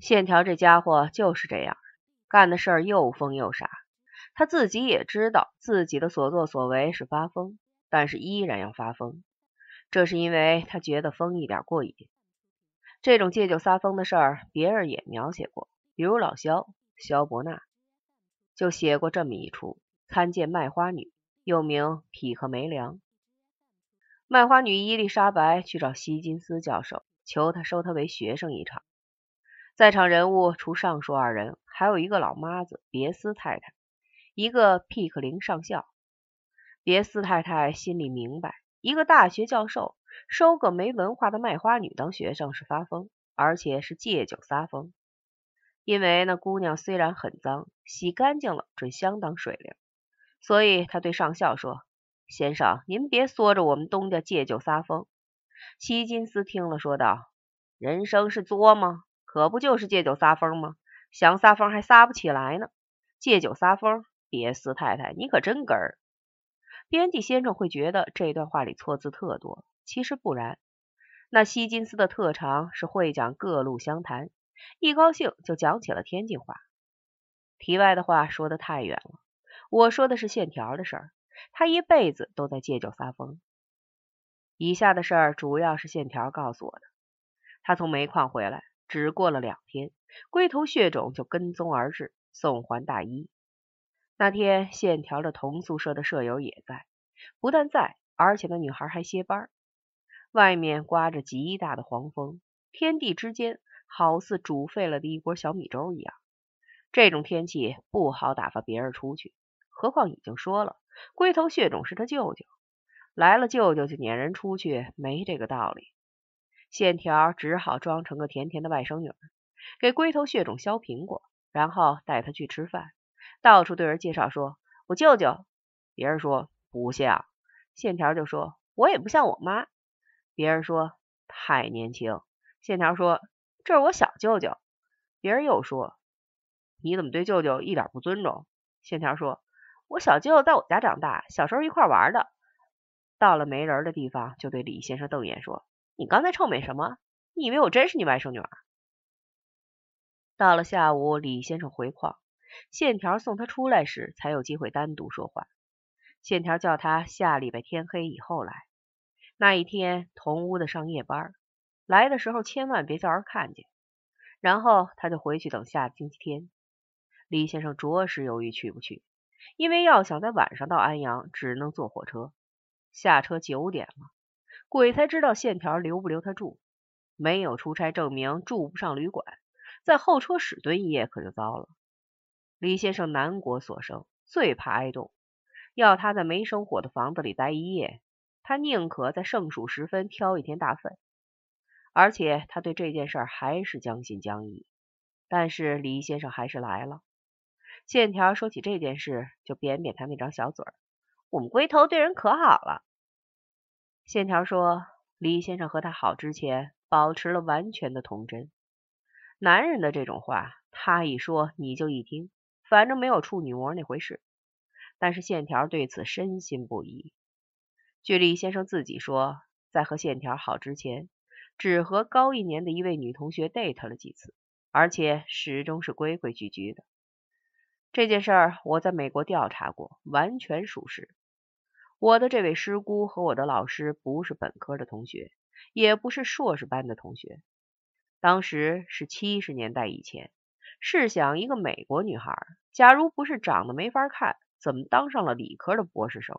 线条这家伙就是这样，干的事儿又疯又傻。他自己也知道自己的所作所为是发疯，但是依然要发疯，这是因为他觉得疯一点过瘾。这种借酒撒疯的事儿，别人也描写过，比如老萧萧伯纳就写过这么一出：参见卖花女，又名匹克梅良。卖花女伊丽莎白去找希金斯教授，求他收她为学生一场。在场人物除上述二人，还有一个老妈子别斯太太，一个皮克林上校。别斯太太心里明白，一个大学教授收个没文化的卖花女当学生是发疯，而且是借酒撒疯。因为那姑娘虽然很脏，洗干净了准相当水灵，所以他对上校说：“先生，您别唆着我们东家借酒撒疯。”希金斯听了说道：“人生是作吗？”可不就是借酒撒疯吗？想撒疯还撒不起来呢。借酒撒疯，别斯太太，你可真根儿。编辑先生会觉得这段话里错字特多，其实不然。那希金斯的特长是会讲各路乡谈，一高兴就讲起了天津话。题外的话说的太远了，我说的是线条的事儿。他一辈子都在借酒撒疯。以下的事儿主要是线条告诉我的。他从煤矿回来。只过了两天，龟头血肿就跟踪而至，送还大衣。那天，线条的同宿舍的舍友也在，不但在，而且那女孩还歇班。外面刮着极大的黄风，天地之间好似煮沸了的一锅小米粥一样。这种天气不好打发别人出去，何况已经说了，龟头血肿是他舅舅，来了舅舅就撵人出去，没这个道理。线条只好装成个甜甜的外甥女，给龟头血肿削苹果，然后带他去吃饭，到处对人介绍说：“我舅舅。”别人说不像，线条就说：“我也不像我妈。”别人说太年轻，线条说：“这是我小舅舅。”别人又说：“你怎么对舅舅一点不尊重？”线条说：“我小舅舅在我家长大，小时候一块玩的。”到了没人的地方，就对李先生瞪眼说。你刚才臭美什么？你以为我真是你外甥女儿？到了下午，李先生回矿，线条送他出来时，才有机会单独说话。线条叫他下礼拜天黑以后来，那一天同屋的上夜班，来的时候千万别叫人看见。然后他就回去等下星期天。李先生着实犹豫去不去，因为要想在晚上到安阳，只能坐火车，下车九点了。鬼才知道线条留不留他住，没有出差证明，住不上旅馆，在候车室蹲一夜可就糟了。李先生南国所生，最怕挨冻，要他在没生火的房子里待一夜，他宁可在盛暑时分挑一天大粪。而且他对这件事还是将信将疑。但是李先生还是来了。线条说起这件事，就扁扁他那张小嘴儿：“我们龟头对人可好了。”线条说：“李先生和他好之前，保持了完全的童真。男人的这种话，他一说你就一听，反正没有处女膜那回事。但是线条对此深信不疑。据李先生自己说，在和线条好之前，只和高一年的一位女同学 date 了几次，而且始终是规规矩矩的。这件事我在美国调查过，完全属实。”我的这位师姑和我的老师不是本科的同学，也不是硕士班的同学。当时是七十年代以前，试想一个美国女孩，假如不是长得没法看，怎么当上了理科的博士生？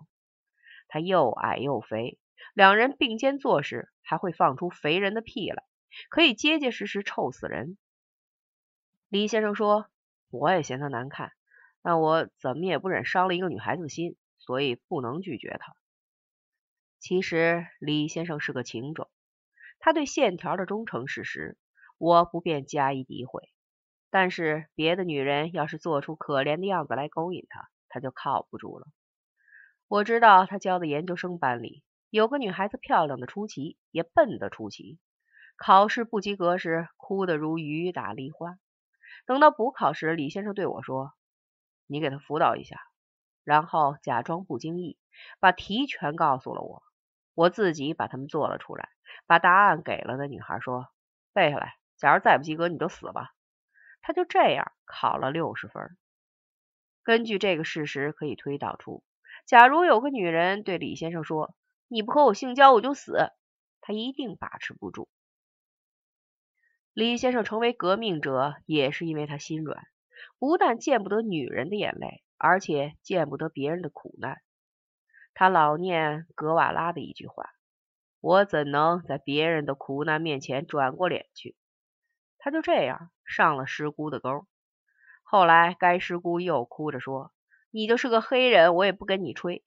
她又矮又肥，两人并肩做事还会放出肥人的屁来，可以结结实实臭死人。李先生说：“我也嫌她难看，但我怎么也不忍伤了一个女孩子的心。”所以不能拒绝他。其实李先生是个情种，他对线条的忠诚事实，我不便加以诋毁。但是别的女人要是做出可怜的样子来勾引他，他就靠不住了。我知道他教的研究生班里有个女孩子，漂亮的出奇，也笨的出奇。考试不及格时，哭得如雨打梨花。等到补考时，李先生对我说：“你给他辅导一下。”然后假装不经意，把题全告诉了我，我自己把他们做了出来，把答案给了那女孩，说背下来，假如再不及格你就死吧。他就这样考了六十分。根据这个事实可以推导出，假如有个女人对李先生说：“你不和我性交，我就死。”他一定把持不住。李先生成为革命者，也是因为他心软，不但见不得女人的眼泪，而且见不得别人的苦难。他老念格瓦拉的一句话：“我怎能在别人的苦难面前转过脸去？”他就这样上了师姑的钩。后来，该师姑又哭着说：“你就是个黑人，我也不跟你吹。”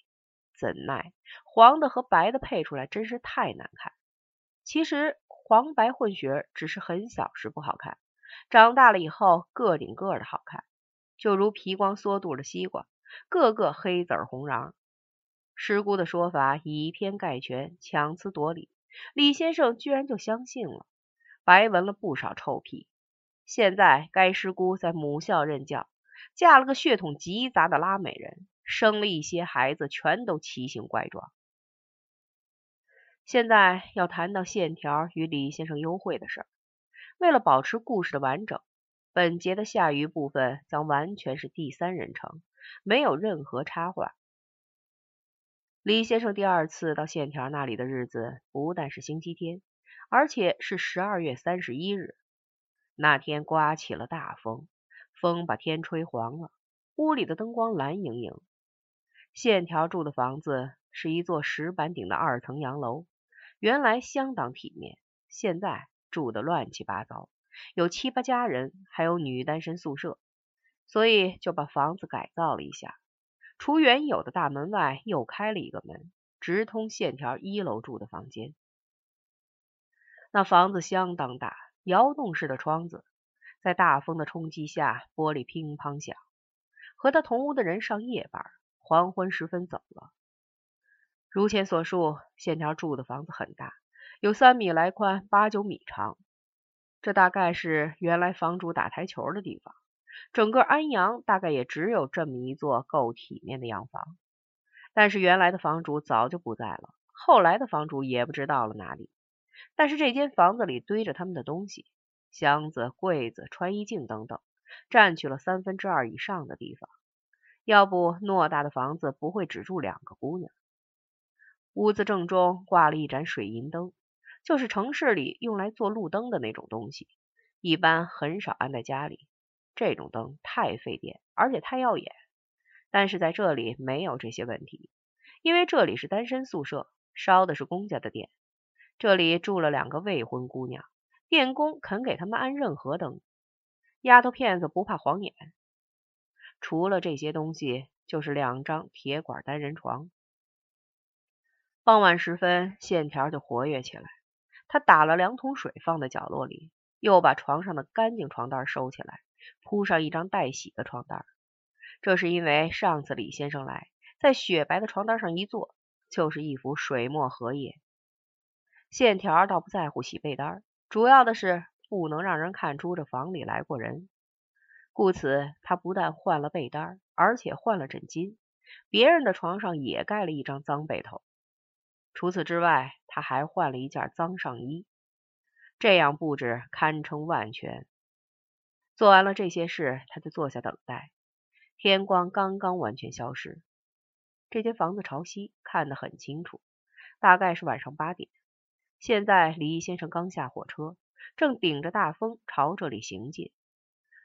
怎奈黄的和白的配出来真是太难看。其实黄白混血只是很小时不好看，长大了以后个顶个的好看，就如皮光缩肚的西瓜，个个黑籽红瓤。师姑的说法以偏概全，强词夺理，李先生居然就相信了，白闻了不少臭屁。现在该师姑在母校任教，嫁了个血统极杂的拉美人，生了一些孩子，全都奇形怪状。现在要谈到线条与李先生幽会的事儿。为了保持故事的完整，本节的下余部分将完全是第三人称，没有任何插话。李先生第二次到线条那里的日子，不但是星期天，而且是十二月三十一日。那天刮起了大风，风把天吹黄了，屋里的灯光蓝莹莹。线条住的房子是一座石板顶的二层洋楼。原来相当体面，现在住的乱七八糟，有七八家人，还有女单身宿舍，所以就把房子改造了一下。除原有的大门外，又开了一个门，直通线条一楼住的房间。那房子相当大，窑洞式的窗子，在大风的冲击下，玻璃乒乓响。和他同屋的人上夜班，黄昏时分走了。如前所述，线条住的房子很大，有三米来宽，八九米长。这大概是原来房主打台球的地方。整个安阳大概也只有这么一座够体面的洋房。但是原来的房主早就不在了，后来的房主也不知道了哪里。但是这间房子里堆着他们的东西，箱子、柜子、穿衣镜等等，占据了三分之二以上的地方。要不偌大的房子不会只住两个姑娘。屋子正中挂了一盏水银灯，就是城市里用来做路灯的那种东西，一般很少安在家里。这种灯太费电，而且太耀眼。但是在这里没有这些问题，因为这里是单身宿舍，烧的是公家的电。这里住了两个未婚姑娘，电工肯给他们安任何灯。丫头片子不怕晃眼。除了这些东西，就是两张铁管单人床。傍晚时分，线条就活跃起来。他打了两桶水放在角落里，又把床上的干净床单收起来，铺上一张待洗的床单。这是因为上次李先生来，在雪白的床单上一坐，就是一幅水墨荷叶。线条倒不在乎洗被单，主要的是不能让人看出这房里来过人。故此，他不但换了被单，而且换了枕巾，别人的床上也盖了一张脏被头。除此之外，他还换了一件脏上衣，这样布置堪称万全。做完了这些事，他就坐下等待。天光刚刚完全消失，这间房子朝西，看得很清楚，大概是晚上八点。现在李先生刚下火车，正顶着大风朝这里行进。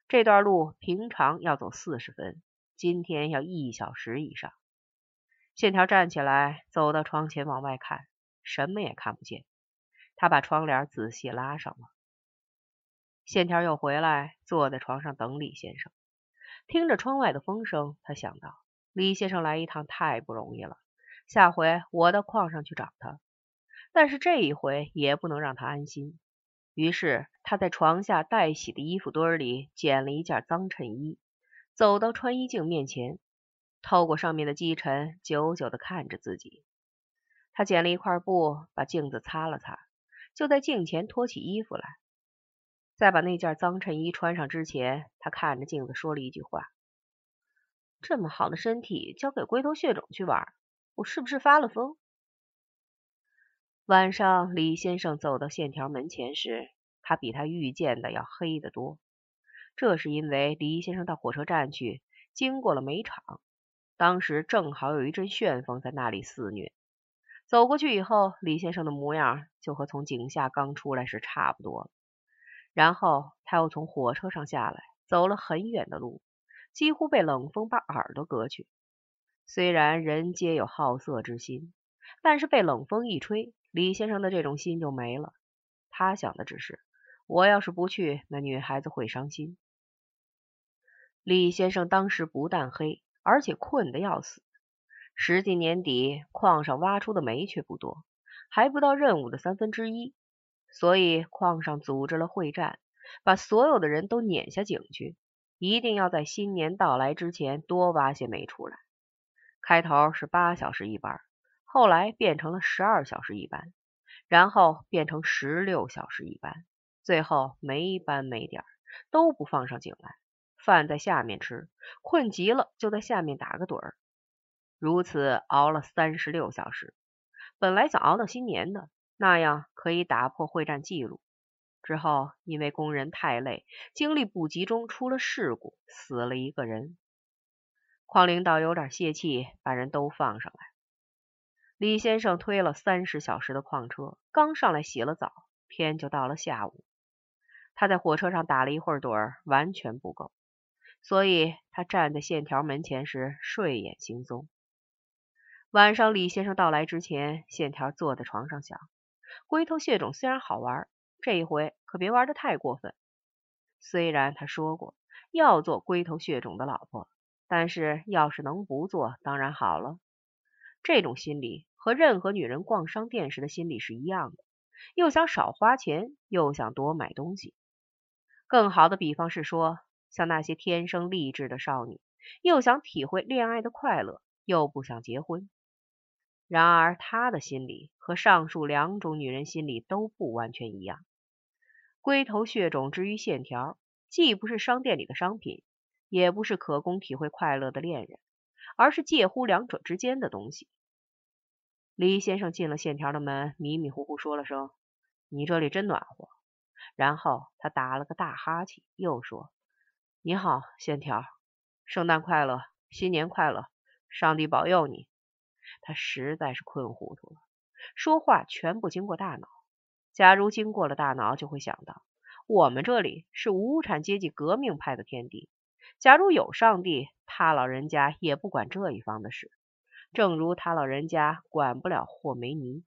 这段路平常要走四十分，今天要一小时以上。线条站起来，走到窗前往外看，什么也看不见。他把窗帘仔细拉上了。线条又回来，坐在床上等李先生。听着窗外的风声，他想到李先生来一趟太不容易了，下回我到矿上去找他。但是这一回也不能让他安心。于是他在床下待洗的衣服堆里捡了一件脏衬衣，走到穿衣镜面前。透过上面的积尘，久久的看着自己。他捡了一块布，把镜子擦了擦，就在镜前脱起衣服来。在把那件脏衬衣穿上之前，他看着镜子说了一句话：“这么好的身体交给龟头血种去玩，我是不是发了疯？”晚上，李先生走到线条门前时，他比他预见的要黑得多。这是因为李先生到火车站去，经过了煤场，当时正好有一阵旋风在那里肆虐。走过去以后，李先生的模样就和从井下刚出来时差不多了。然后他又从火车上下来，走了很远的路，几乎被冷风把耳朵割去。虽然人皆有好色之心，但是被冷风一吹，李先生的这种心就没了。他想的只是，我要是不去，那女孩子会伤心。李先生当时不但黑，而且困得要死。实际年底矿上挖出的煤却不多，还不到任务的三分之一。所以矿上组织了会战，把所有的人都撵下井去，一定要在新年到来之前多挖些煤出来。开头是八小时一班，后来变成了十二小时一班，然后变成十六小时一班，最后没班没点都不放上井来，饭在下面吃，困极了就在下面打个盹儿。如此熬了三十六小时，本来想熬到新年的。那样可以打破会战记录。之后因为工人太累，精力不集中，出了事故，死了一个人。矿领导有点泄气，把人都放上来。李先生推了三十小时的矿车，刚上来洗了澡，天就到了下午。他在火车上打了一会儿盹儿，完全不够，所以他站在线条门前时睡眼惺忪。晚上李先生到来之前，线条坐在床上想。龟头血种虽然好玩，这一回可别玩的太过分。虽然他说过要做龟头血种的老婆，但是要是能不做，当然好了。这种心理和任何女人逛商店时的心理是一样的，又想少花钱，又想多买东西。更好的比方是说，像那些天生丽质的少女，又想体会恋爱的快乐，又不想结婚。然而，他的心理和上述两种女人心理都不完全一样。龟头血种之于线条，既不是商店里的商品，也不是可供体会快乐的恋人，而是介乎两者之间的东西。李先生进了线条的门，迷迷糊糊说了声：“你这里真暖和。”然后他打了个大哈欠，又说：“你好，线条，圣诞快乐，新年快乐，上帝保佑你。”他实在是困糊涂了，说话全不经过大脑。假如经过了大脑，就会想到我们这里是无产阶级革命派的天地。假如有上帝，他老人家也不管这一方的事，正如他老人家管不了霍梅尼。